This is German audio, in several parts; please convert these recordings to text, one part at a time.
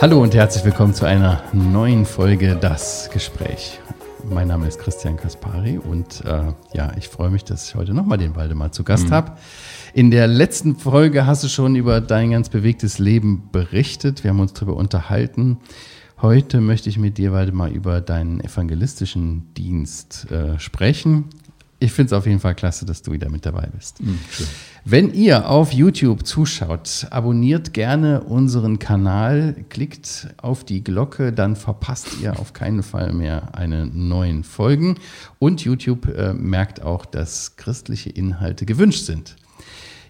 Hallo und herzlich willkommen zu einer neuen Folge Das Gespräch. Mein Name ist Christian Kaspari und äh, ja, ich freue mich, dass ich heute nochmal den Waldemar zu Gast mhm. habe. In der letzten Folge hast du schon über dein ganz bewegtes Leben berichtet. Wir haben uns darüber unterhalten. Heute möchte ich mit dir, Waldemar, über deinen evangelistischen Dienst äh, sprechen. Ich finde es auf jeden Fall klasse, dass du wieder mit dabei bist. Mhm, Wenn ihr auf YouTube zuschaut, abonniert gerne unseren Kanal, klickt auf die Glocke, dann verpasst ihr auf keinen Fall mehr eine neuen Folgen. Und YouTube äh, merkt auch, dass christliche Inhalte gewünscht sind.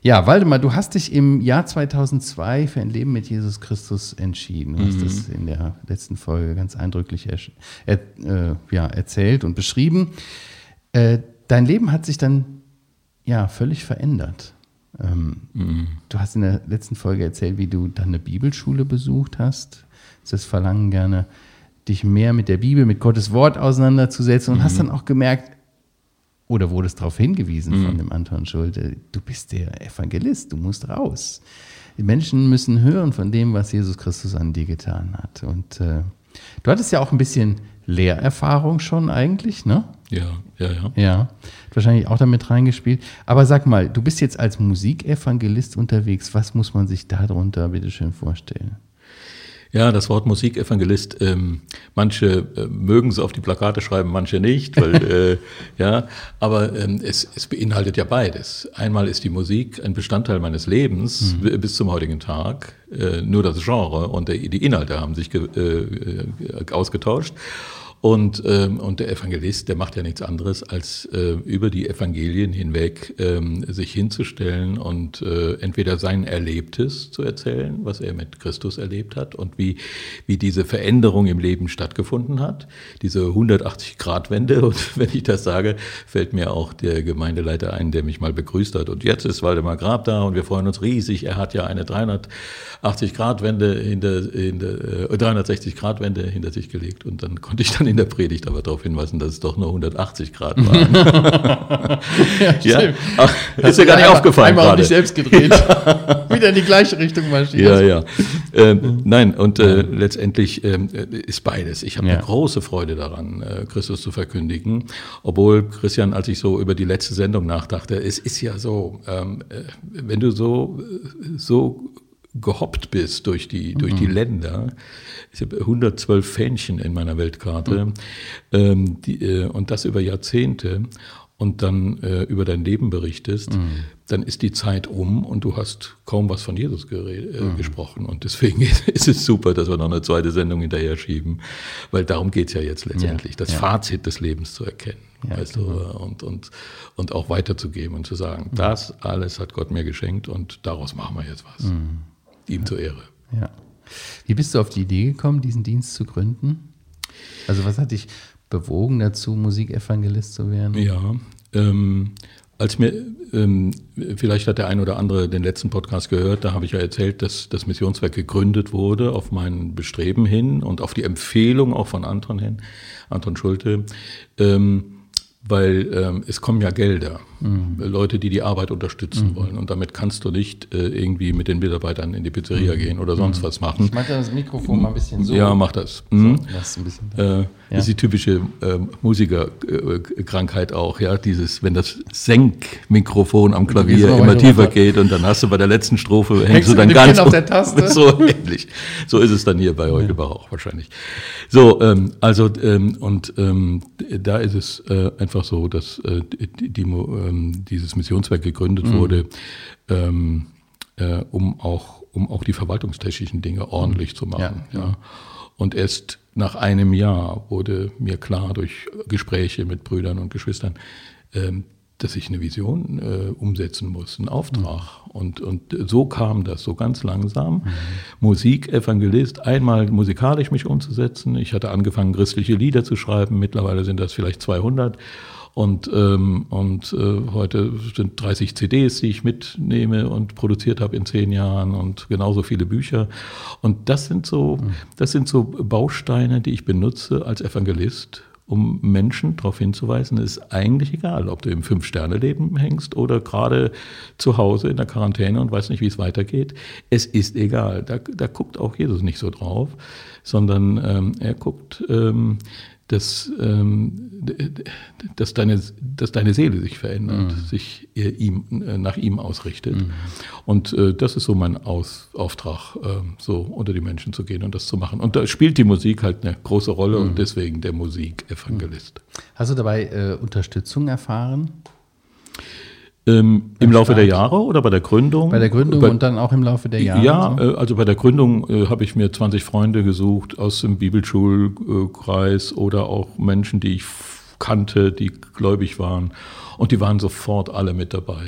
Ja, Waldemar, du hast dich im Jahr 2002 für ein Leben mit Jesus Christus entschieden. Du mhm. hast das in der letzten Folge ganz eindrücklich er, äh, ja, erzählt und beschrieben. Äh, dein Leben hat sich dann ja völlig verändert. Ähm, mhm. Du hast in der letzten Folge erzählt, wie du dann eine Bibelschule besucht hast. Das Verlangen gerne, dich mehr mit der Bibel, mit Gottes Wort auseinanderzusetzen und mhm. hast dann auch gemerkt, oder wurdest darauf hingewiesen mhm. von dem Anton Schulte, du bist der Evangelist, du musst raus. Die Menschen müssen hören von dem, was Jesus Christus an dir getan hat. Und äh, du hattest ja auch ein bisschen Lehrerfahrung schon eigentlich, ne? Ja, ja, ja. Ja, wahrscheinlich auch damit reingespielt. Aber sag mal, du bist jetzt als Musikevangelist unterwegs. Was muss man sich darunter bitte schön vorstellen? Ja, das Wort Musikevangelist, ähm, manche äh, mögen es auf die Plakate schreiben, manche nicht, weil, äh, ja, aber ähm, es, es beinhaltet ja beides. Einmal ist die Musik ein Bestandteil meines Lebens mhm. bis zum heutigen Tag, äh, nur das Genre und der, die Inhalte haben sich ge, äh, ausgetauscht. Und, ähm, und der Evangelist, der macht ja nichts anderes, als äh, über die Evangelien hinweg ähm, sich hinzustellen und äh, entweder sein Erlebtes zu erzählen, was er mit Christus erlebt hat und wie, wie diese Veränderung im Leben stattgefunden hat, diese 180-Grad-Wende. Und wenn ich das sage, fällt mir auch der Gemeindeleiter ein, der mich mal begrüßt hat. Und jetzt ist Waldemar Grab da und wir freuen uns riesig. Er hat ja eine 380-Grad-Wende hinter, hinter äh, 360-Grad-Wende hinter sich gelegt. Und dann konnte ich dann in der Predigt aber darauf hinweisen, dass es doch nur 180 Grad waren. ja, ja. Ist ja gar nicht aufgefallen. Einmal gerade. auf dich selbst gedreht. Wieder in die gleiche Richtung marschiert. Ja, ja. Ähm, nein, und äh, letztendlich ähm, ist beides. Ich habe ja. eine große Freude daran, äh, Christus zu verkündigen. Obwohl, Christian, als ich so über die letzte Sendung nachdachte, es ist ja so, ähm, äh, wenn du so, so gehoppt bist durch die, durch die mhm. Länder. Ich habe 112 Fähnchen in meiner Weltkarte mhm. ähm, die, äh, und das über Jahrzehnte und dann äh, über dein Leben berichtest, mhm. dann ist die Zeit um und du hast kaum was von Jesus äh, mhm. gesprochen. Und deswegen ist es super, dass wir noch eine zweite Sendung hinterher schieben, weil darum geht es ja jetzt letztendlich, ja. das ja. Fazit des Lebens zu erkennen. Ja, weißt genau. du, und, und, und auch weiterzugeben und zu sagen, mhm. das alles hat Gott mir geschenkt und daraus machen wir jetzt was. Ihm zur Ehre. Ja. Wie bist du auf die Idee gekommen, diesen Dienst zu gründen? Also was hat dich bewogen dazu, Musikevangelist zu werden? Ja, ähm, als mir, ähm, vielleicht hat der ein oder andere den letzten Podcast gehört, da habe ich ja erzählt, dass das Missionswerk gegründet wurde auf mein Bestreben hin und auf die Empfehlung auch von Anton hin, Anton Schulte. Ähm, weil ähm, es kommen ja Gelder, mhm. Leute, die die Arbeit unterstützen mhm. wollen. Und damit kannst du nicht äh, irgendwie mit den Mitarbeitern in die Pizzeria mhm. gehen oder sonst mhm. was machen. Ich mache das Mikrofon mal ein bisschen so. Ja, mach das. So, mhm. das ein bisschen äh, ja. ist die typische äh, Musikerkrankheit auch, ja, dieses, wenn das Senkmikrofon am Klavier immer tiefer geht und dann hast du bei der letzten Strophe hängst du dann ganz auf der Taste. so ähnlich. So ist es dann hier bei euch ja. auch wahrscheinlich. So, ähm, also ähm, und ähm, da ist es äh, einfach so, dass äh, die, die, ähm, dieses Missionswerk gegründet mhm. wurde, ähm, äh, um auch um auch die verwaltungstechnischen Dinge ordentlich zu machen. Ja, ja. Und erst nach einem Jahr wurde mir klar durch Gespräche mit Brüdern und Geschwistern, ähm, dass ich eine Vision äh, umsetzen muss, einen Auftrag. Mhm. Und, und so kam das, so ganz langsam. Mhm. Musik, Evangelist, einmal musikalisch mich umzusetzen. Ich hatte angefangen, christliche Lieder zu schreiben. Mittlerweile sind das vielleicht 200. Und, ähm, und äh, heute sind 30 CDs, die ich mitnehme und produziert habe in zehn Jahren und genauso viele Bücher. Und das sind so, mhm. das sind so Bausteine, die ich benutze als Evangelist, um Menschen darauf hinzuweisen, es ist eigentlich egal, ob du im Fünf-Sterne-Leben hängst oder gerade zu Hause in der Quarantäne und weißt nicht, wie es weitergeht. Es ist egal. Da, da guckt auch Jesus nicht so drauf, sondern ähm, er guckt, ähm, dass, ähm, dass, deine, dass deine Seele sich verändert, mhm. sich ihm, äh, nach ihm ausrichtet. Mhm. Und äh, das ist so mein Aus, Auftrag, äh, so unter die Menschen zu gehen und das zu machen. Und da spielt die Musik halt eine große Rolle mhm. und deswegen der Musikevangelist. Hast du dabei äh, Unterstützung erfahren? Ähm, Im Laufe der Jahre oder bei der Gründung? Bei der Gründung bei, und dann auch im Laufe der Jahre? Ja, so? Äh, also bei der Gründung äh, habe ich mir 20 Freunde gesucht aus dem Bibelschulkreis oder auch Menschen, die ich kannte, die gläubig waren. Und die waren sofort alle mit dabei.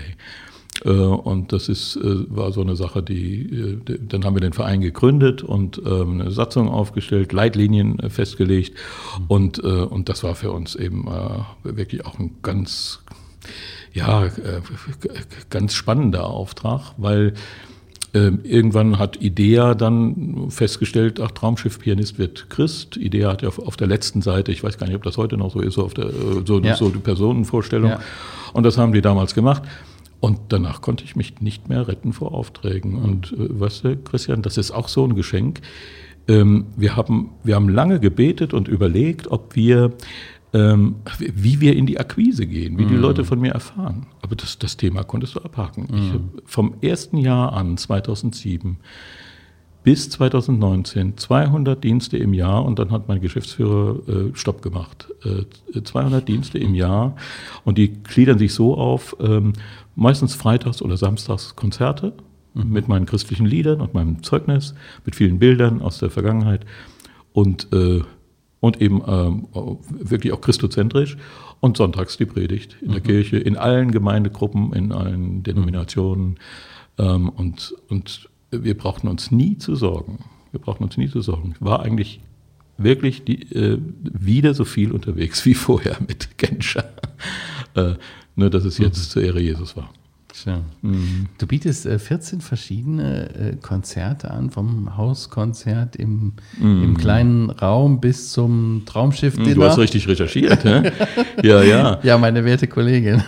Äh, und das ist, äh, war so eine Sache, die, äh, dann haben wir den Verein gegründet und ähm, eine Satzung aufgestellt, Leitlinien festgelegt. Mhm. Und, und das war für uns eben wirklich auch ein ganz ja, äh, ganz spannender Auftrag, weil äh, irgendwann hat Idea dann festgestellt, ach, Traumschiff-Pianist wird Christ. Idea hat ja auf, der letzten Seite, ich weiß gar nicht, ob das heute noch so ist, auf der, äh, so, ja. so die Personenvorstellung. Ja. Und das haben die damals gemacht. Und danach konnte ich mich nicht mehr retten vor Aufträgen. Und äh, weißt du, Christian, das ist auch so ein Geschenk. Ähm, wir, haben, wir haben lange gebetet und überlegt, ob wir ähm, wie wir in die Akquise gehen, wie die mhm. Leute von mir erfahren. Aber das, das Thema konntest du abhaken. Mm. Ich vom ersten Jahr an, 2007, bis 2019 200 Dienste im Jahr und dann hat mein Geschäftsführer äh, Stopp gemacht. Äh, 200 Dienste im Jahr und die gliedern sich so auf, ähm, meistens freitags oder samstags Konzerte mhm. mit meinen christlichen Liedern und meinem Zeugnis, mit vielen Bildern aus der Vergangenheit und äh, und eben ähm, wirklich auch christozentrisch. Und sonntags die Predigt in der mhm. Kirche, in allen Gemeindegruppen, in allen Denominationen. Ähm, und, und wir brauchten uns nie zu sorgen. Wir brauchten uns nie zu sorgen. War eigentlich wirklich die, äh, wieder so viel unterwegs wie vorher mit Genscher. äh, nur, dass es jetzt mhm. zur Ehre Jesus war. Schön. Mhm. Du bietest äh, 14 verschiedene äh, Konzerte an, vom Hauskonzert im, mhm. im kleinen Raum bis zum Traumschiff. -Dinner. Du hast richtig recherchiert, hä? ja, ja. Ja, meine werte Kollegin.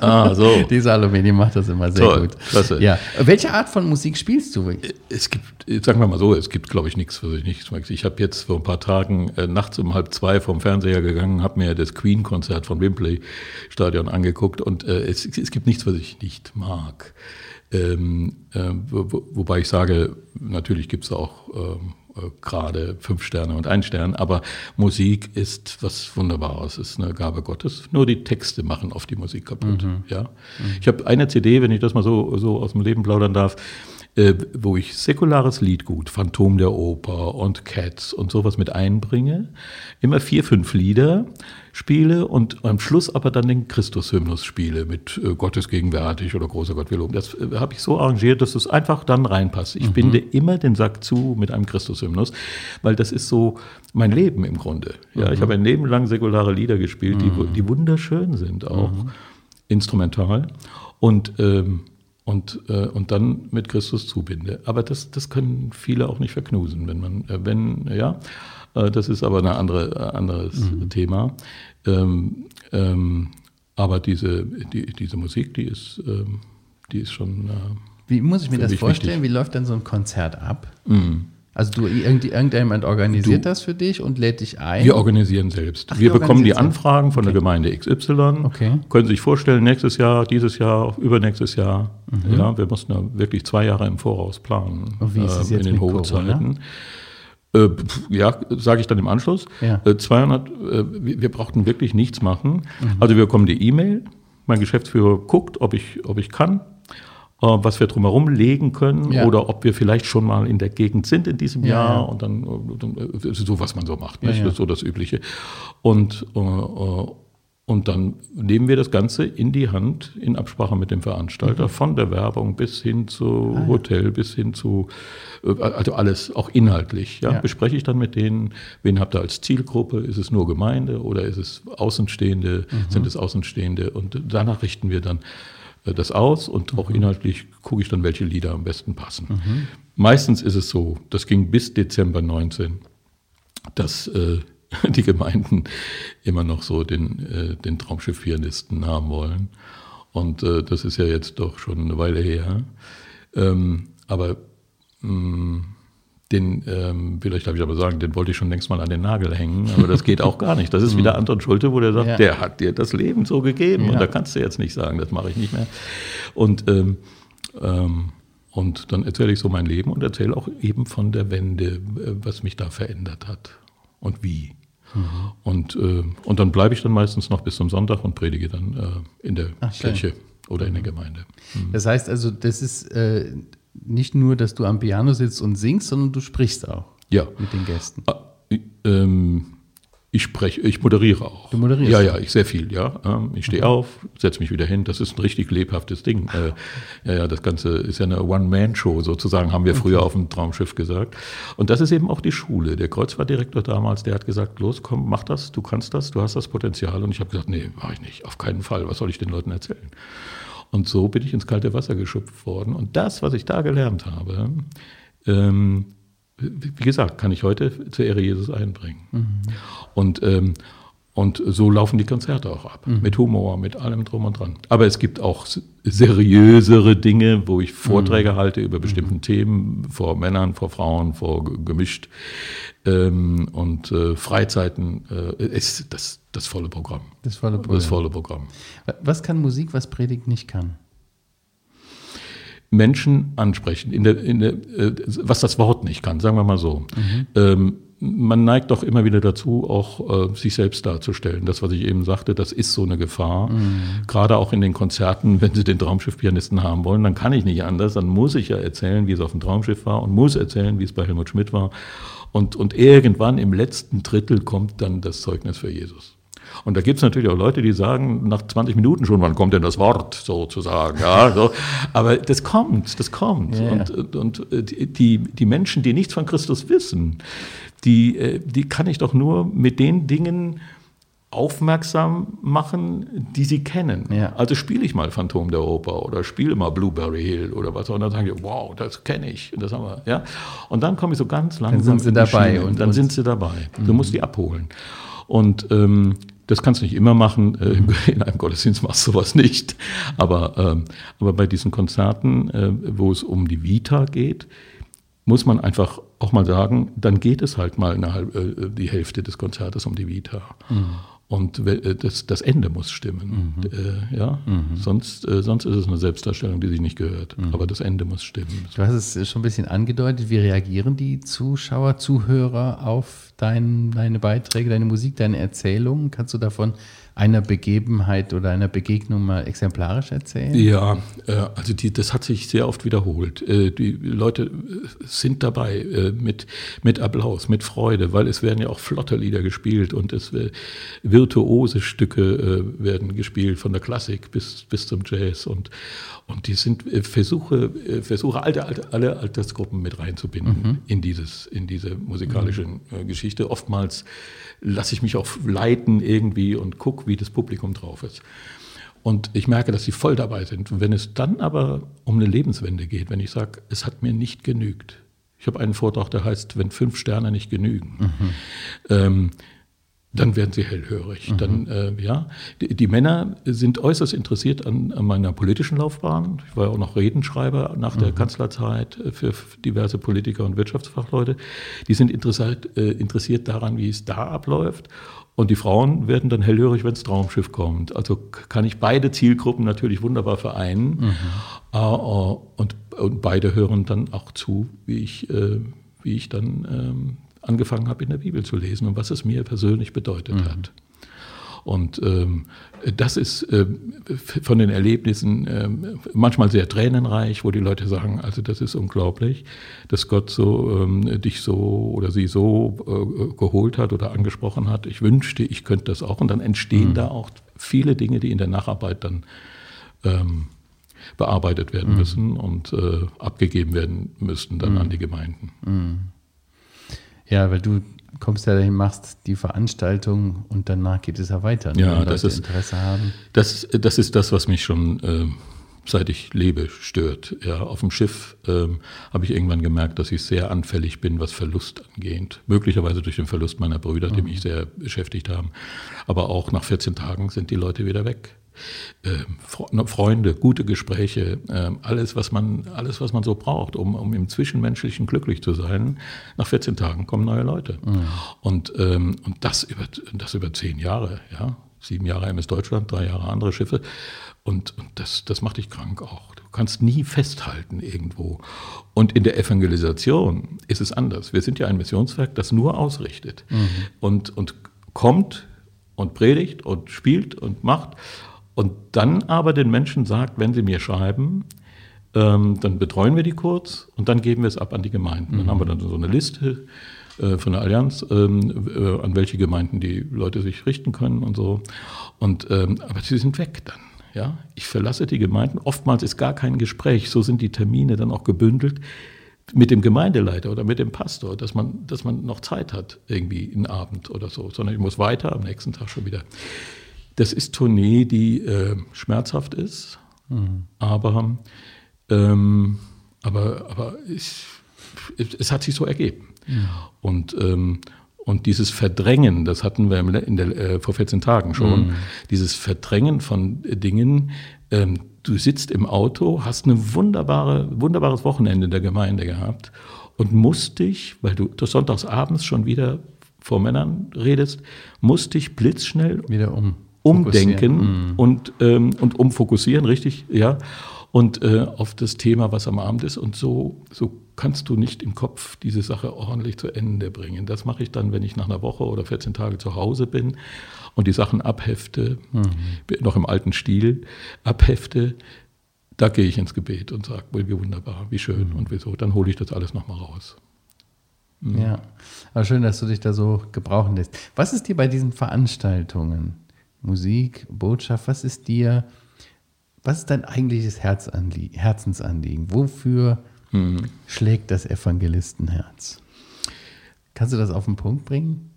ah, so. Die Salome, die macht das immer sehr Toll, gut. Klasse. Ja. Welche Art von Musik spielst du? Es gibt, sagen wir mal so, es gibt, glaube ich, nichts, was ich nicht mag. Ich habe jetzt vor ein paar Tagen äh, nachts um halb zwei vom Fernseher gegangen, habe mir das Queen-Konzert von Wembley Stadion angeguckt und äh, es, es gibt nichts, was ich nicht nicht mag. Ähm, äh, wo, wobei ich sage, natürlich gibt es auch ähm, äh, gerade fünf Sterne und ein Stern, aber Musik ist was Wunderbares, ist eine Gabe Gottes. Nur die Texte machen oft die Musik kaputt. Mhm. Ja? Mhm. Ich habe eine CD, wenn ich das mal so, so aus dem Leben plaudern darf, äh, wo ich säkulares Liedgut, Phantom der Oper und Cats und sowas mit einbringe. Immer vier, fünf Lieder spiele und am Schluss aber dann den Christus-Hymnus spiele mit äh, Gott ist gegenwärtig oder großer Gott will loben. Das äh, habe ich so arrangiert, dass es einfach dann reinpasst. Ich mhm. binde immer den Sack zu mit einem Christus-Hymnus, weil das ist so mein Leben im Grunde. Ja, mhm. Ich habe ein Leben lang säkulare Lieder gespielt, die, mhm. die wunderschön sind auch, mhm. instrumental. Und ähm, und, äh, und dann mit Christus zubinde. Aber das, das können viele auch nicht verknusen, wenn man, äh, wenn, ja, äh, das ist aber ein andere, äh, anderes mhm. Thema. Ähm, ähm, aber diese, die, diese Musik, die ist, ähm, die ist schon. Äh, Wie muss ich mir das vorstellen? Wichtig. Wie läuft denn so ein Konzert ab? Mhm. Also du, irgendjemand organisiert du, das für dich und lädt dich ein? Wir organisieren selbst. Ach, wir bekommen die Anfragen von okay. der Gemeinde XY. Okay. Können Sie sich vorstellen, nächstes Jahr, dieses Jahr, übernächstes Jahr. Mhm. Ja, wir mussten da wirklich zwei Jahre im Voraus planen. Und wie ist es äh, jetzt in den Hochzeiten. Äh, ja, sage ich dann im Anschluss. Ja. Äh, 200, äh, wir brauchten wirklich nichts machen. Mhm. Also wir bekommen die E-Mail. Mein Geschäftsführer guckt, ob ich, ob ich kann. Äh, was wir drumherum legen können ja. oder ob wir vielleicht schon mal in der Gegend sind in diesem ja, Jahr ja. und dann, dann äh, so, was man so macht, nicht? das ist so das Übliche. Und, äh, und dann nehmen wir das Ganze in die Hand in Absprache mit dem Veranstalter, mhm. von der Werbung bis hin zu ah, Hotel, bis hin zu, also alles, auch inhaltlich. Ja, Bespreche ich dann mit denen, wen habt ihr als Zielgruppe? Ist es nur Gemeinde oder ist es Außenstehende? Mhm. Sind es Außenstehende? Und danach richten wir dann äh, das aus und auch inhaltlich gucke ich dann, welche Lieder am besten passen. Mhm. Meistens ist es so, das ging bis Dezember 19, dass äh, die Gemeinden immer noch so den, äh, den Traumschiff-Pianisten haben wollen. Und äh, das ist ja jetzt doch schon eine Weile her. Ähm, aber mh, mm, den, ähm, vielleicht darf ich aber sagen, den wollte ich schon längst mal an den Nagel hängen, aber das geht auch gar nicht. Das ist wieder mhm. Anton Schulte, wo der sagt, ja. der hat dir das Leben so gegeben ja. und da kannst du jetzt nicht sagen, das mache ich nicht mehr. Und, ähm, ähm, und dann erzähle ich so mein Leben und erzähle auch eben von der Wende, äh, was mich da verändert hat und wie. Mhm. Und, äh, und dann bleibe ich dann meistens noch bis zum Sonntag und predige dann äh, in der Ach, Kirche oder in der Gemeinde. Mhm. Das heißt also, das ist äh, nicht nur, dass du am Piano sitzt und singst, sondern du sprichst auch ja. mit den Gästen. Ah, ähm, ich spreche, ich moderiere auch. Du moderierst? Ja, ja, ich sehr viel, ja. Ähm, ich stehe okay. auf, setze mich wieder hin. Das ist ein richtig lebhaftes Ding. Äh, ja, das Ganze ist ja eine One-Man-Show sozusagen, haben wir früher auf dem Traumschiff gesagt. Und das ist eben auch die Schule. Der Kreuzfahrtdirektor damals, der hat gesagt, los, komm, mach das, du kannst das, du hast das Potenzial. Und ich habe gesagt, nee, mache ich nicht, auf keinen Fall. Was soll ich den Leuten erzählen? Und so bin ich ins kalte Wasser geschupft worden. Und das, was ich da gelernt habe, ähm, wie gesagt, kann ich heute zur Ehre Jesus einbringen. Mhm. Und, ähm, und so laufen die Konzerte auch ab. Mhm. Mit Humor, mit allem drum und dran. Aber es gibt auch seriösere Dinge, wo ich Vorträge mhm. halte über bestimmte mhm. Themen, vor Männern, vor Frauen, vor gemischt. Ähm, und äh, Freizeiten äh, ist das, das volle Programm. Das volle Programm. Das volle Programm. Was kann Musik, was Predigt nicht kann? Menschen ansprechen, in der, in der, äh, was das Wort nicht kann, sagen wir mal so. Mhm. Ähm, man neigt doch immer wieder dazu, auch äh, sich selbst darzustellen. Das, was ich eben sagte, das ist so eine Gefahr. Mhm. Gerade auch in den Konzerten, wenn Sie den Traumschiff-Pianisten haben wollen, dann kann ich nicht anders. Dann muss ich ja erzählen, wie es auf dem Traumschiff war und muss erzählen, wie es bei Helmut Schmidt war. Und, und irgendwann im letzten Drittel kommt dann das Zeugnis für Jesus. Und da gibt es natürlich auch Leute, die sagen nach 20 Minuten schon, wann kommt denn das Wort sozusagen. Ja, so. Aber das kommt, das kommt. Ja. Und, und äh, die, die Menschen, die nichts von Christus wissen, die, äh, die kann ich doch nur mit den Dingen aufmerksam machen, die sie kennen. Ja. Also spiele ich mal Phantom der Oper oder spiele mal Blueberry Hill oder was auch und dann sagen die, wow, das kenne ich. Und, das haben wir, ja? und dann komme ich so ganz langsam. Dann sind sie dabei. Und, dann und sind sie dabei. Mhm. Du musst die abholen. Und ähm, das kannst du nicht immer machen. Äh. In einem Gottesdienst machst du sowas nicht. Aber, ähm, aber bei diesen Konzerten, äh, wo es um die Vita geht, muss man einfach auch mal sagen, dann geht es halt mal eine halbe, äh, die Hälfte des Konzertes um die Vita. Mhm. Und äh, das, das Ende muss stimmen. Mhm. Äh, ja? Mhm. Sonst, äh, sonst ist es eine Selbstdarstellung, die sich nicht gehört. Mhm. Aber das Ende muss stimmen. Du hast es schon ein bisschen angedeutet. Wie reagieren die Zuschauer, Zuhörer auf dein, deine Beiträge, deine Musik, deine Erzählungen? Kannst du davon einer Begebenheit oder einer Begegnung mal exemplarisch erzählen? Ja, äh, also die, das hat sich sehr oft wiederholt. Äh, die Leute äh, sind dabei mit, mit Applaus, mit Freude, weil es werden ja auch flotte Lieder gespielt und es virtuose Stücke werden gespielt, von der Klassik bis, bis zum Jazz und, und die sind Versuche, Versuche alte, alte, alle Altersgruppen mit reinzubinden mhm. in, dieses, in diese musikalische mhm. Geschichte. Oftmals lasse ich mich auch leiten irgendwie und gucke, wie das Publikum drauf ist. Und ich merke, dass sie voll dabei sind. Und wenn es dann aber um eine Lebenswende geht, wenn ich sage, es hat mir nicht genügt. Ich habe einen Vortrag, der heißt, wenn fünf Sterne nicht genügen. Mhm. Ähm, dann werden sie hellhörig. Mhm. Dann, äh, ja, die, die, Männer sind äußerst interessiert an, an, meiner politischen Laufbahn. Ich war ja auch noch Redenschreiber nach mhm. der Kanzlerzeit äh, für diverse Politiker und Wirtschaftsfachleute. Die sind interessiert, äh, interessiert daran, wie es da abläuft. Und die Frauen werden dann hellhörig, wenn das Traumschiff kommt. Also kann ich beide Zielgruppen natürlich wunderbar vereinen. Mhm. Äh, und, und, beide hören dann auch zu, wie ich, äh, wie ich dann ähm, angefangen habe, in der Bibel zu lesen und was es mir persönlich bedeutet mhm. hat. Und ähm, das ist äh, von den Erlebnissen äh, manchmal sehr tränenreich, wo die Leute sagen, also das ist unglaublich, dass Gott so ähm, dich so oder sie so äh, geholt hat oder angesprochen hat. Ich wünschte, ich könnte das auch. Und dann entstehen mhm. da auch viele Dinge, die in der Nacharbeit dann ähm, bearbeitet werden mhm. müssen und äh, abgegeben werden müssten dann mhm. an die Gemeinden. Mhm. Ja, weil du kommst ja dahin, machst die Veranstaltung und danach geht es ja weiter, ne, ja, das ist, Interesse haben. Das, das ist das, was mich schon äh, seit ich lebe, stört. Ja, auf dem Schiff ähm, habe ich irgendwann gemerkt, dass ich sehr anfällig bin, was Verlust angeht. Möglicherweise durch den Verlust meiner Brüder, die mhm. mich sehr beschäftigt haben. Aber auch nach 14 Tagen sind die Leute wieder weg. Ähm, Freunde, gute Gespräche, ähm, alles, was man, alles, was man so braucht, um, um im Zwischenmenschlichen glücklich zu sein. Nach 14 Tagen kommen neue Leute. Mhm. Und, ähm, und das, über, das über zehn Jahre, ja. Sieben Jahre MS Deutschland, drei Jahre andere Schiffe. Und, und das, das macht dich krank auch. Du kannst nie festhalten irgendwo. Und in der Evangelisation ist es anders. Wir sind ja ein Missionswerk, das nur ausrichtet mhm. und, und kommt und predigt und spielt und macht und dann aber den Menschen sagt, wenn sie mir schreiben, ähm, dann betreuen wir die kurz und dann geben wir es ab an die Gemeinden. Mhm. Dann haben wir dann so eine Liste von der Allianz, ähm, äh, an welche Gemeinden die Leute sich richten können und so. Und, ähm, aber sie sind weg dann. Ja? Ich verlasse die Gemeinden. Oftmals ist gar kein Gespräch. So sind die Termine dann auch gebündelt mit dem Gemeindeleiter oder mit dem Pastor, dass man, dass man noch Zeit hat, irgendwie einen Abend oder so, sondern ich muss weiter, am nächsten Tag schon wieder. Das ist Tournee, die äh, schmerzhaft ist, mhm. aber, ähm, aber, aber ich, es hat sich so ergeben. Mhm. Und, ähm, und dieses Verdrängen, das hatten wir in der, äh, vor 14 Tagen schon, mhm. dieses Verdrängen von Dingen, ähm, du sitzt im Auto, hast ein wunderbare, wunderbares Wochenende in der Gemeinde gehabt und musst dich, weil du das sonntagsabends schon wieder vor Männern redest, musst dich blitzschnell wieder um umdenken mhm. und, ähm, und umfokussieren, richtig, ja. Und äh, auf das Thema, was am Abend ist. Und so, so kannst du nicht im Kopf diese Sache ordentlich zu Ende bringen. Das mache ich dann, wenn ich nach einer Woche oder 14 Tage zu Hause bin und die Sachen abhefte, mhm. noch im alten Stil, abhefte. Da gehe ich ins Gebet und sage, wie wunderbar, wie schön mhm. und wieso. Dann hole ich das alles nochmal raus. Mhm. Ja, aber schön, dass du dich da so gebrauchen lässt. Was ist dir bei diesen Veranstaltungen? Musik, Botschaft, was ist dir, was ist dein eigentliches Herzensanliegen? Wofür mhm. schlägt das Evangelistenherz? Kannst du das auf den Punkt bringen?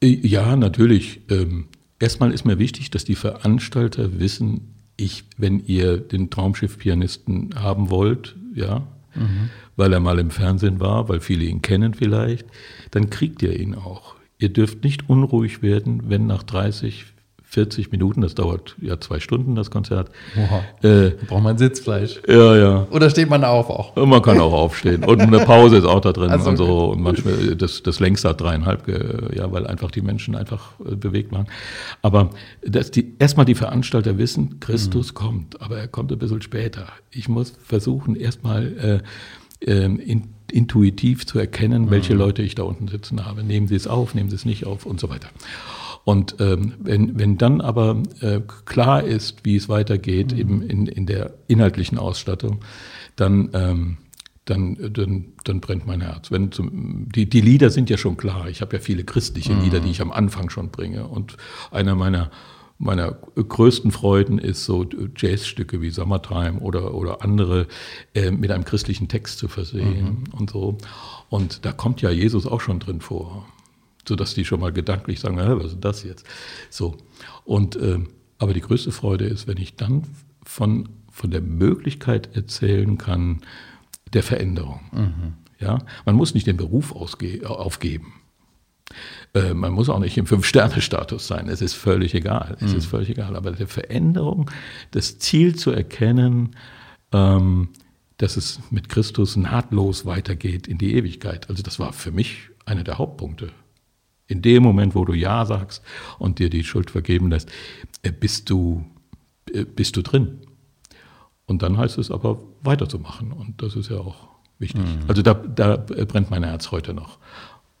Äh, ja, natürlich. Ähm, erstmal ist mir wichtig, dass die Veranstalter wissen, ich, wenn ihr den Traumschiff-Pianisten haben wollt, ja, mhm. weil er mal im Fernsehen war, weil viele ihn kennen vielleicht, dann kriegt ihr ihn auch. Ihr dürft nicht unruhig werden, wenn nach 30, 40 Minuten, das dauert ja zwei Stunden, das Konzert. Oha. Äh, braucht man Sitzfleisch. Ja, ja. Oder steht man auf auch? Man kann auch aufstehen. Und eine Pause ist auch da drin. Also, und so. Und manchmal, das, das längste hat dreieinhalb, ja, weil einfach die Menschen einfach äh, bewegt waren. Aber dass die, erstmal die Veranstalter wissen, Christus mhm. kommt, aber er kommt ein bisschen später. Ich muss versuchen, erstmal äh, äh, in, intuitiv zu erkennen, welche mhm. Leute ich da unten sitzen habe. Nehmen Sie es auf, nehmen Sie es nicht auf und so weiter. Und ähm, wenn, wenn dann aber äh, klar ist, wie es weitergeht, mhm. eben in, in der inhaltlichen Ausstattung, dann, ähm, dann, dann, dann brennt mein Herz. Wenn zum, die, die Lieder sind ja schon klar. Ich habe ja viele christliche mhm. Lieder, die ich am Anfang schon bringe. Und einer meiner meiner größten Freuden ist so Jazzstücke wie Summertime oder, oder andere äh, mit einem christlichen Text zu versehen mhm. und so. Und da kommt ja Jesus auch schon drin vor sodass die schon mal gedanklich sagen, was ist das jetzt? So. Und, äh, aber die größte Freude ist, wenn ich dann von, von der Möglichkeit erzählen kann, der Veränderung. Mhm. Ja? Man muss nicht den Beruf aufgeben. Äh, man muss auch nicht im Fünf-Sterne-Status sein. Es ist völlig egal. Es mhm. ist völlig egal. Aber der Veränderung, das Ziel zu erkennen, ähm, dass es mit Christus nahtlos weitergeht in die Ewigkeit. Also das war für mich einer der Hauptpunkte in dem Moment, wo du Ja sagst und dir die Schuld vergeben lässt, äh, bist du, äh, bist du drin. Und dann heißt es aber weiterzumachen. Und das ist ja auch wichtig. Mhm. Also da, da brennt mein Herz heute noch.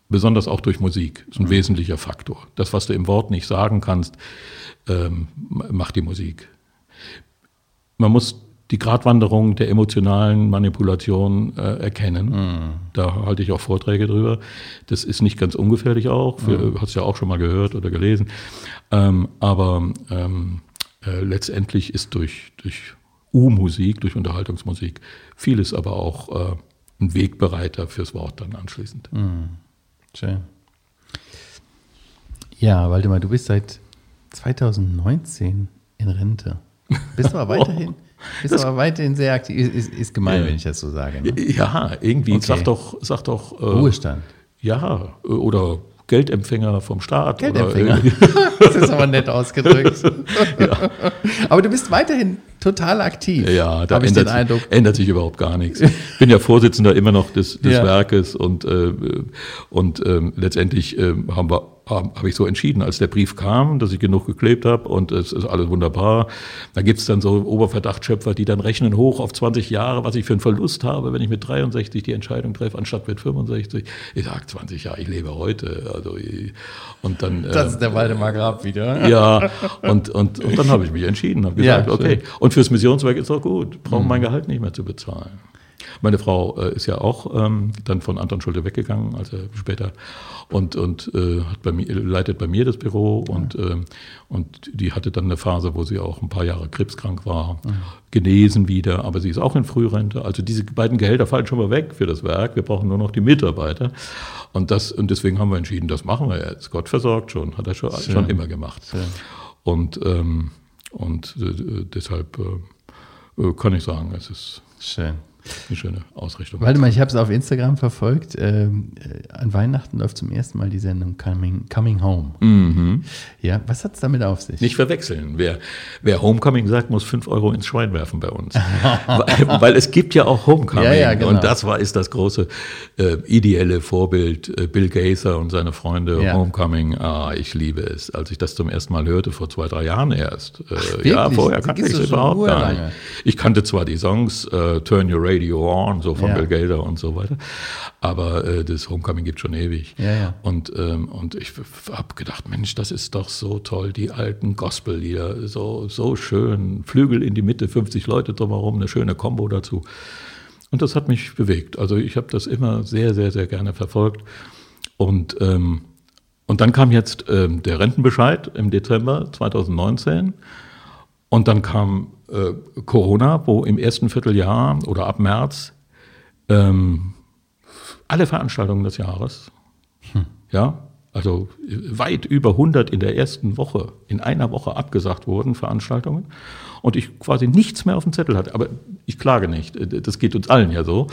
Besonders auch durch Musik. Das ist ein mhm. wesentlicher Faktor. Das, was du im Wort nicht sagen kannst, ähm, macht die Musik. Man muss die Gratwanderung der emotionalen Manipulation äh, erkennen. Mhm. Da halte ich auch Vorträge drüber. Das ist nicht ganz ungefährlich auch, für, mhm. hast ja auch schon mal gehört oder gelesen. Ähm, aber ähm, äh, letztendlich ist durch, durch U-Musik, durch Unterhaltungsmusik, vieles aber auch äh, ein Wegbereiter fürs Wort dann anschließend. Mhm. Schön. Ja, Waldemar, du bist seit 2019 in Rente. Bist du aber weiterhin Bist das, aber weiterhin sehr aktiv. Ist, ist gemein, äh, wenn ich das so sage. Ne? Ja, irgendwie. Okay. Sag doch, sag doch. Äh, Ruhestand. Ja, oder Geldempfänger vom Staat. Geldempfänger. das ist aber nett ausgedrückt. ja. Aber du bist weiterhin total aktiv. Ja, da ändert, sich, ändert sich überhaupt gar nichts. Ich bin ja Vorsitzender immer noch des, des ja. Werkes und, äh, und äh, letztendlich äh, haben wir habe ich so entschieden, als der Brief kam, dass ich genug geklebt habe und es ist alles wunderbar. Da gibt es dann so Oberverdachtschöpfer, die dann rechnen hoch auf 20 Jahre, was ich für einen Verlust habe, wenn ich mit 63 die Entscheidung treffe, anstatt mit 65. Ich sage 20 Jahre, ich lebe heute. Also, und dann, das ist der Waldemar Grab wieder. Ja, und, und, und dann habe ich mich entschieden, habe gesagt, ja, okay. Und fürs Missionswerk ist auch gut, brauchen mhm. mein Gehalt nicht mehr zu bezahlen. Meine Frau äh, ist ja auch ähm, dann von Anton Schulte weggegangen, also später und, und äh, hat bei mir, leitet bei mir das Büro und, äh, und die hatte dann eine Phase, wo sie auch ein paar Jahre krebskrank war, mhm. genesen wieder, aber sie ist auch in Frührente. Also diese beiden Gehälter fallen schon mal weg für das Werk. Wir brauchen nur noch die Mitarbeiter. Und, das, und deswegen haben wir entschieden, das machen wir jetzt. Gott versorgt schon, hat er schon, schon immer gemacht. Schön. Und, ähm, und äh, deshalb äh, äh, kann ich sagen, es ist Schön. Eine schöne Ausrichtung. Warte mal, ich habe es auf Instagram verfolgt. Ähm, äh, an Weihnachten läuft zum ersten Mal die Sendung Coming, Coming Home. Mhm. Ja, was hat es damit auf sich? Nicht verwechseln. Wer, wer Homecoming sagt, muss 5 Euro ins Schwein werfen bei uns. weil, weil, es gibt ja auch Homecoming. Ja, ja, genau. Und das war ist das große äh, ideelle Vorbild. Äh, Bill Gaither und seine Freunde. Ja. Homecoming, ah, ich liebe es. Als ich das zum ersten Mal hörte, vor zwei, drei Jahren erst. Äh, Ach, ja, vorher kannte ich es überhaupt gar nicht. Ich kannte zwar die Songs äh, Turn Your Radio On, so von ja. Bill Gader und so weiter. Aber äh, das Homecoming gibt schon ewig. Ja, ja. Und, ähm, und ich habe gedacht, Mensch, das ist doch so toll, die alten Gospel-Lieder, so, so schön. Flügel in die Mitte, 50 Leute drumherum, eine schöne Combo dazu. Und das hat mich bewegt. Also ich habe das immer sehr, sehr, sehr gerne verfolgt. Und, ähm, und dann kam jetzt ähm, der Rentenbescheid im Dezember 2019. Und dann kam äh, Corona, wo im ersten Vierteljahr oder ab März ähm, alle Veranstaltungen des Jahres, hm. ja, also weit über 100 in der ersten Woche, in einer Woche abgesagt wurden, Veranstaltungen. Und ich quasi nichts mehr auf dem Zettel hatte. Aber ich klage nicht. Das geht uns allen ja so.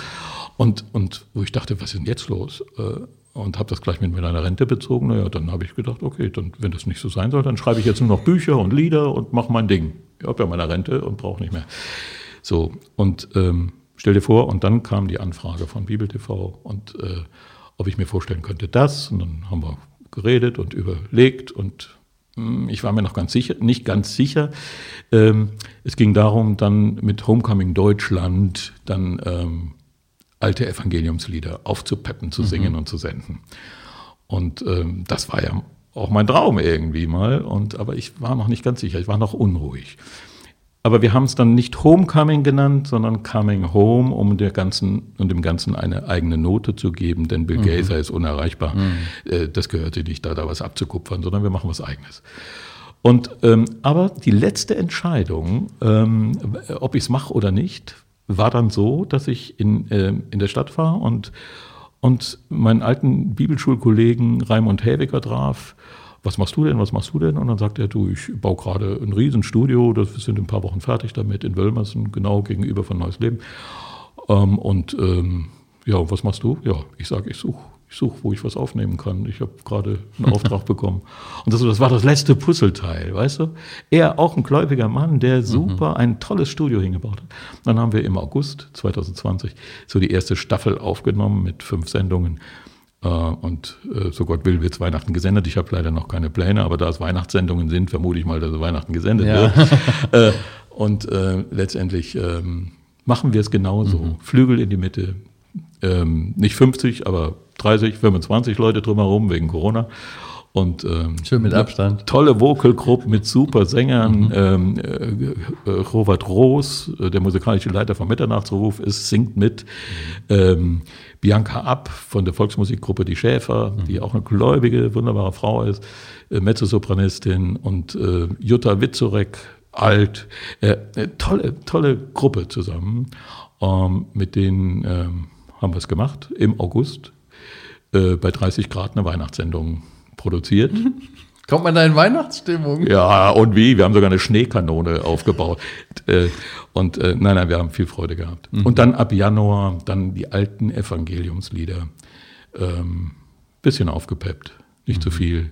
Und, und wo ich dachte, was ist denn jetzt los? Äh, und habe das gleich mit meiner Rente bezogen. Naja, dann habe ich gedacht, okay, dann, wenn das nicht so sein soll, dann schreibe ich jetzt nur noch Bücher und Lieder und mache mein Ding. Ich habe ja meine Rente und brauche nicht mehr. So, und ähm, stell dir vor, und dann kam die Anfrage von Bibel TV und äh, ob ich mir vorstellen könnte, das. Und dann haben wir geredet und überlegt und mh, hm, ich war mir noch ganz sicher, nicht ganz sicher. Ähm, es ging darum, dann mit Homecoming Deutschland dann ähm, alte Evangeliumslieder aufzupeppen, zu singen mhm. und zu senden. Und ähm, das war ja auch mein Traum irgendwie mal. Und, aber ich war noch nicht ganz sicher, ich war noch unruhig. Aber wir haben es dann nicht Homecoming genannt, sondern Coming Home, um der ganzen und dem Ganzen eine eigene Note zu geben, denn Bill mhm. Gazer ist unerreichbar. Mhm. Äh, das gehörte nicht da, da was abzukupfern, sondern wir machen was Eigenes. Und ähm, aber die letzte Entscheidung, ähm, ob ich es mache oder nicht, war dann so, dass ich in, äh, in der Stadt war und, und meinen alten Bibelschulkollegen Raimund Häwiger traf. Was machst du denn, was machst du denn? Und dann sagt er, du, ich baue gerade ein Riesenstudio, das, wir sind in ein paar Wochen fertig damit, in Wölmersen, genau gegenüber von Neues Leben. Ähm, und ähm, ja, was machst du? Ja, ich sage, ich suche ich suche, wo ich was aufnehmen kann. Ich habe gerade einen Auftrag bekommen. Und das, das, war das letzte Puzzleteil, weißt du? Er, auch ein gläubiger Mann, der mhm. super mhm. ein tolles Studio hingebaut hat. Dann haben wir im August 2020 so die erste Staffel aufgenommen mit fünf Sendungen. Äh, und äh, so Gott will, wird es Weihnachten gesendet. Ich habe leider noch keine Pläne, aber da es Weihnachtssendungen sind, vermute ich mal, dass es Weihnachten gesendet ja. wird. Äh, und letztendlich ähm, machen wir es genauso. Mhm. Flügel in die Mitte, ähm, nicht 50, aber 30, 25 Leute drumherum wegen Corona. Und, ähm, Schön mit Abstand. Tolle Vocalgruppe mit super Sängern. Mhm. Ähm, äh, äh, Robert Roos, äh, der musikalische Leiter vom Mitternachtsruf, ist, singt mit. Mhm. Ähm, Bianca App von der Volksmusikgruppe Die Schäfer, mhm. die auch eine gläubige, wunderbare Frau ist, äh, Mezzosopranistin und äh, Jutta Witzorek, alt. Äh, tolle, tolle Gruppe zusammen, ähm, mit denen ähm, haben wir es gemacht im August äh, bei 30 Grad eine Weihnachtssendung produziert. Kommt man da in Weihnachtsstimmung? Ja, und wie? Wir haben sogar eine Schneekanone aufgebaut. Äh, und äh, nein, nein, wir haben viel Freude gehabt. Mhm. Und dann ab Januar dann die alten Evangeliumslieder. Ähm, bisschen aufgepeppt, nicht mhm. zu viel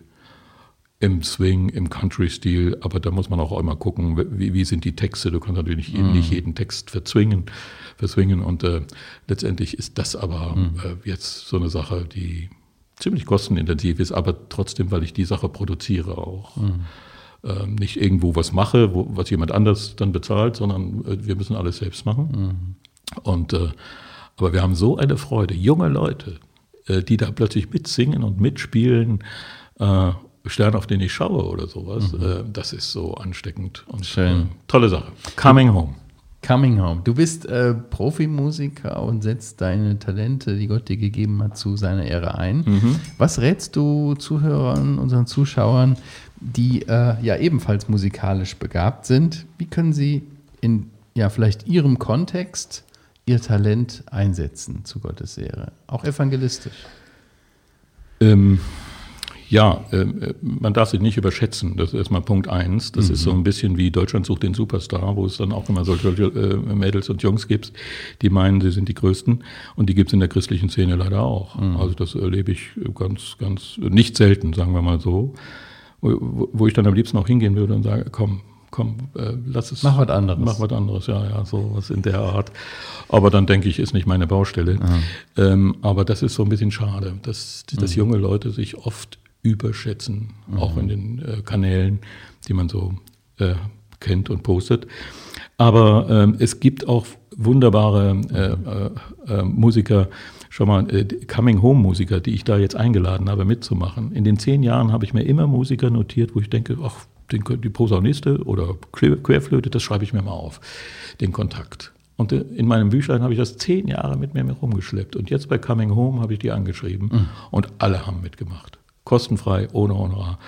im Swing, im Country-Stil, aber da muss man auch immer gucken, wie, wie sind die Texte. Du kannst natürlich mm. nicht jeden Text verzwingen, verzwingen und äh, letztendlich ist das aber mm. äh, jetzt so eine Sache, die ziemlich kostenintensiv ist, aber trotzdem, weil ich die Sache produziere auch. Mm. Äh, nicht irgendwo was mache, wo, was jemand anders dann bezahlt, sondern äh, wir müssen alles selbst machen. Und äh, aber wir haben so eine Freude, junge Leute, äh, die da plötzlich mitsingen und mitspielen Stern, auf den ich schaue oder sowas. Mhm. Äh, das ist so ansteckend und Schön. Äh, tolle Sache. Coming Home. Coming Home. Du bist äh, Profimusiker und setzt deine Talente, die Gott dir gegeben hat, zu seiner Ehre ein. Mhm. Was rätst du Zuhörern, unseren Zuschauern, die äh, ja ebenfalls musikalisch begabt sind? Wie können sie in ja vielleicht ihrem Kontext ihr Talent einsetzen zu Gottes Ehre, auch evangelistisch? Ähm, ja, ähm, äh, man darf sich nicht überschätzen. Das ist erstmal Punkt eins. Das mhm. ist so ein bisschen wie Deutschland sucht den Superstar, wo es dann auch immer solche äh, Mädels und Jungs gibt, die meinen, sie sind die Größten. Und die gibt es in der christlichen Szene leider auch. Mhm. Also das erlebe ich ganz, ganz, nicht selten, sagen wir mal so. Wo, wo ich dann am liebsten auch hingehen würde und sage, komm, komm, äh, lass es. Mach was anderes. Mach was anderes, ja, ja, so was in der Art. Aber dann denke ich, ist nicht meine Baustelle. Ähm, aber das ist so ein bisschen schade, dass, dass mhm. junge Leute sich oft überschätzen, mhm. auch in den äh, Kanälen, die man so äh, kennt und postet. Aber ähm, es gibt auch wunderbare äh, äh, äh Musiker, schau mal, äh, Coming Home Musiker, die ich da jetzt eingeladen habe, mitzumachen. In den zehn Jahren habe ich mir immer Musiker notiert, wo ich denke, ach, den, die Posauniste oder Querflöte, das schreibe ich mir mal auf, den Kontakt. Und in meinem Büchlein habe ich das zehn Jahre mit mir rumgeschleppt. Und jetzt bei Coming Home habe ich die angeschrieben mhm. und alle haben mitgemacht kostenfrei, ohne Honorar.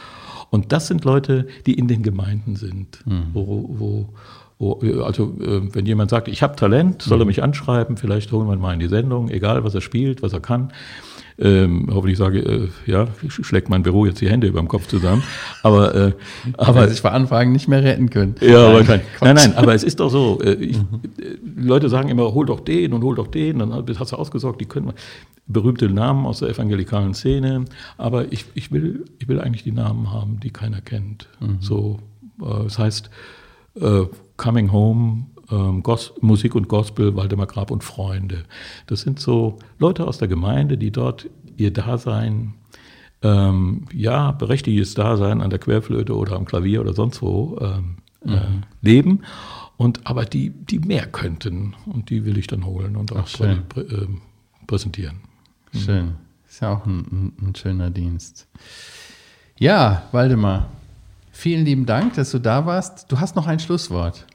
Und das sind Leute, die in den Gemeinden sind, mhm. wo, wo, wo, also äh, wenn jemand sagt, ich habe Talent, soll er mhm. mich anschreiben, vielleicht holen wir ihn mal in die Sendung, egal was er spielt, was er kann. Ähm, hoffentlich sage, äh, ja, schlägt mein Büro jetzt die Hände über dem Kopf zusammen. Aber, äh, aber sich vor Anfragen nicht mehr retten können. Ja, nein, wahrscheinlich. Nein, nein, aber es ist doch so. Äh, ich, mhm. Leute sagen immer, hol doch den und hol doch den, dann hast du ausgesorgt, die können berühmte Namen aus der evangelikalen Szene. Aber ich, ich, will, ich will eigentlich die Namen haben, die keiner kennt. Mhm. So, äh, das heißt, äh, Coming Home ähm, Musik und Gospel, Waldemar Grab und Freunde. Das sind so Leute aus der Gemeinde, die dort ihr Dasein, ähm, ja, berechtigtes Dasein an der Querflöte oder am Klavier oder sonst wo ähm, äh, mhm. äh, leben. Und aber die, die mehr könnten und die will ich dann holen und auch Ach, prä, prä, äh, präsentieren. Mhm. Schön. Ist ja auch ein, ein, ein schöner Dienst. Ja, Waldemar, vielen lieben Dank, dass du da warst. Du hast noch ein Schlusswort.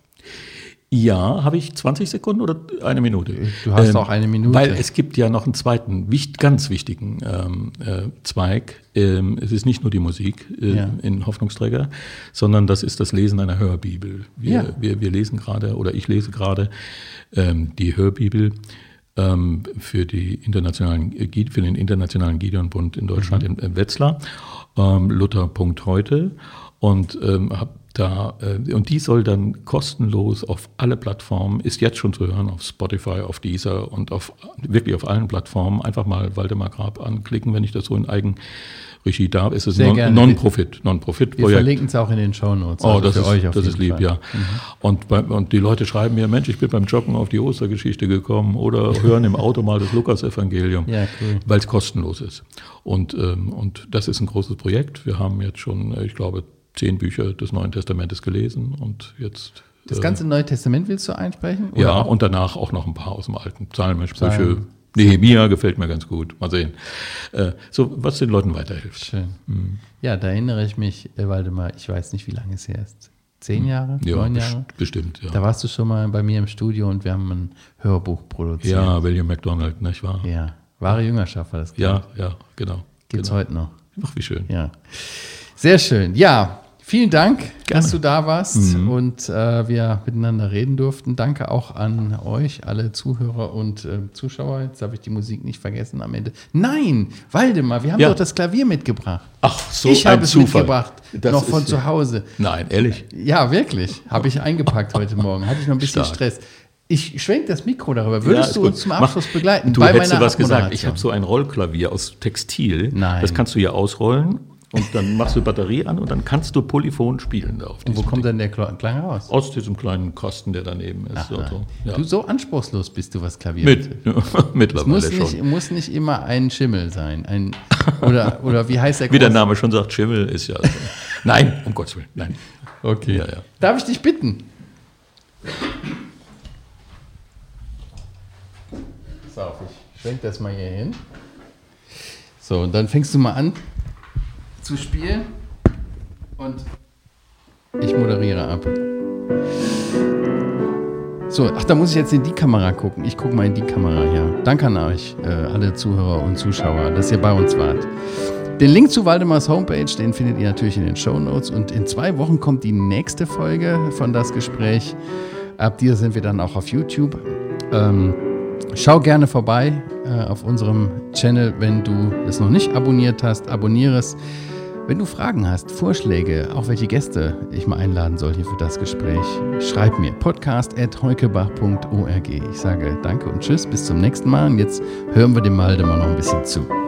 Ja, habe ich 20 Sekunden oder eine Minute? Du hast ähm, auch eine Minute. Weil es gibt ja noch einen zweiten, ganz wichtigen ähm, äh, Zweig. Ähm, es ist nicht nur die Musik äh, ja. in Hoffnungsträger, sondern das ist das Lesen einer Hörbibel. Wir, ja. wir, wir lesen gerade, oder ich lese gerade ähm, die Hörbibel ähm, für, die internationalen, für den Internationalen Gideonbund in Deutschland mhm. in Wetzlar, ähm, Luther.heute und ähm, habe da, äh, und die soll dann kostenlos auf alle Plattformen, ist jetzt schon zu hören, auf Spotify, auf Deezer und auf wirklich auf allen Plattformen. Einfach mal Waldemar Grab anklicken, wenn ich das so in Eigenregie darf. Es ist ein Non-Profit, Non-Profit-Projekt. Wir verlinken es auch in den Show Notes. Oh, also das, ist, euch das ist lieb, Fall. ja. Mhm. Und, bei, und die Leute schreiben mir, Mensch, ich bin beim Joggen auf die Ostergeschichte gekommen oder hören im Auto mal das Lukas-Evangelium, ja, cool. weil es kostenlos ist. Und, ähm, und das ist ein großes Projekt. Wir haben jetzt schon, ich glaube, zehn Bücher des Neuen Testamentes gelesen und jetzt. Das ganze Neue Testament willst du einsprechen? ja, auch? und danach auch noch ein paar aus dem Alten. Psalmen, Sprüche. Nehemia gefällt mir ganz gut. Mal sehen. Äh, so, was den Leuten weiterhilft. Schön. Mhm. Ja, da erinnere ich mich, äh, Waldemar, ich weiß nicht, wie lange es her ist. Zehn Jahre? Ja, neun Jahre? bestimmt, ja. Da warst du schon mal bei mir im Studio und wir haben ein Hörbuch produziert. Ja, William McDonald, nicht wahr? Ja, wahre Jüngerschaft war das. Ja, ja, genau. Gibt es genau. heute noch. Ach, wie schön. Ja. Sehr schön. Ja, Vielen Dank, Gerne. dass du da warst mhm. und äh, wir miteinander reden durften. Danke auch an euch, alle Zuhörer und äh, Zuschauer. Jetzt habe ich die Musik nicht vergessen am Ende. Nein, Waldemar, wir haben ja. doch das Klavier mitgebracht. Ach, so Ich habe es Zufall. mitgebracht, das noch von zu Hause. Nein, ehrlich? Ja, wirklich. Habe ich eingepackt heute Morgen. Hatte ich noch ein bisschen Stark. Stress. Ich schwenke das Mikro darüber. Würdest ja, du uns zum Abschluss Mach, begleiten? Du hättest was gesagt. Ich habe so ein Rollklavier aus Textil. Nein. Das kannst du hier ausrollen und dann machst du Batterie an und dann kannst du polyphon spielen. Auf und wo kommt Ding. denn der Klang raus? Aus diesem kleinen Kasten, der daneben ist. So. Ja. Du, so anspruchslos bist du, was Klavier Mit, mittlerweile es muss nicht, schon. muss nicht immer ein Schimmel sein. Ein, oder, oder wie heißt der Wie der Name schon sagt, Schimmel ist ja... nein, um Gottes Willen, nein. Okay. Ja, ja. Darf ich dich bitten? So, ich schwenke das mal hier hin. So, und dann fängst du mal an zu spielen und ich moderiere ab. So, ach, da muss ich jetzt in die Kamera gucken. Ich gucke mal in die Kamera hier. Danke an euch, äh, alle Zuhörer und Zuschauer, dass ihr bei uns wart. Den Link zu Waldemars Homepage, den findet ihr natürlich in den Show Notes. Und in zwei Wochen kommt die nächste Folge von das Gespräch. Ab dir sind wir dann auch auf YouTube. Ähm, schau gerne vorbei äh, auf unserem Channel, wenn du es noch nicht abonniert hast. Abonniere es. Wenn du Fragen hast, Vorschläge, auch welche Gäste ich mal einladen soll hier für das Gespräch, schreib mir podcast.heukebach.org. Ich sage danke und tschüss, bis zum nächsten Mal. Und jetzt hören wir dem Waldemar noch ein bisschen zu.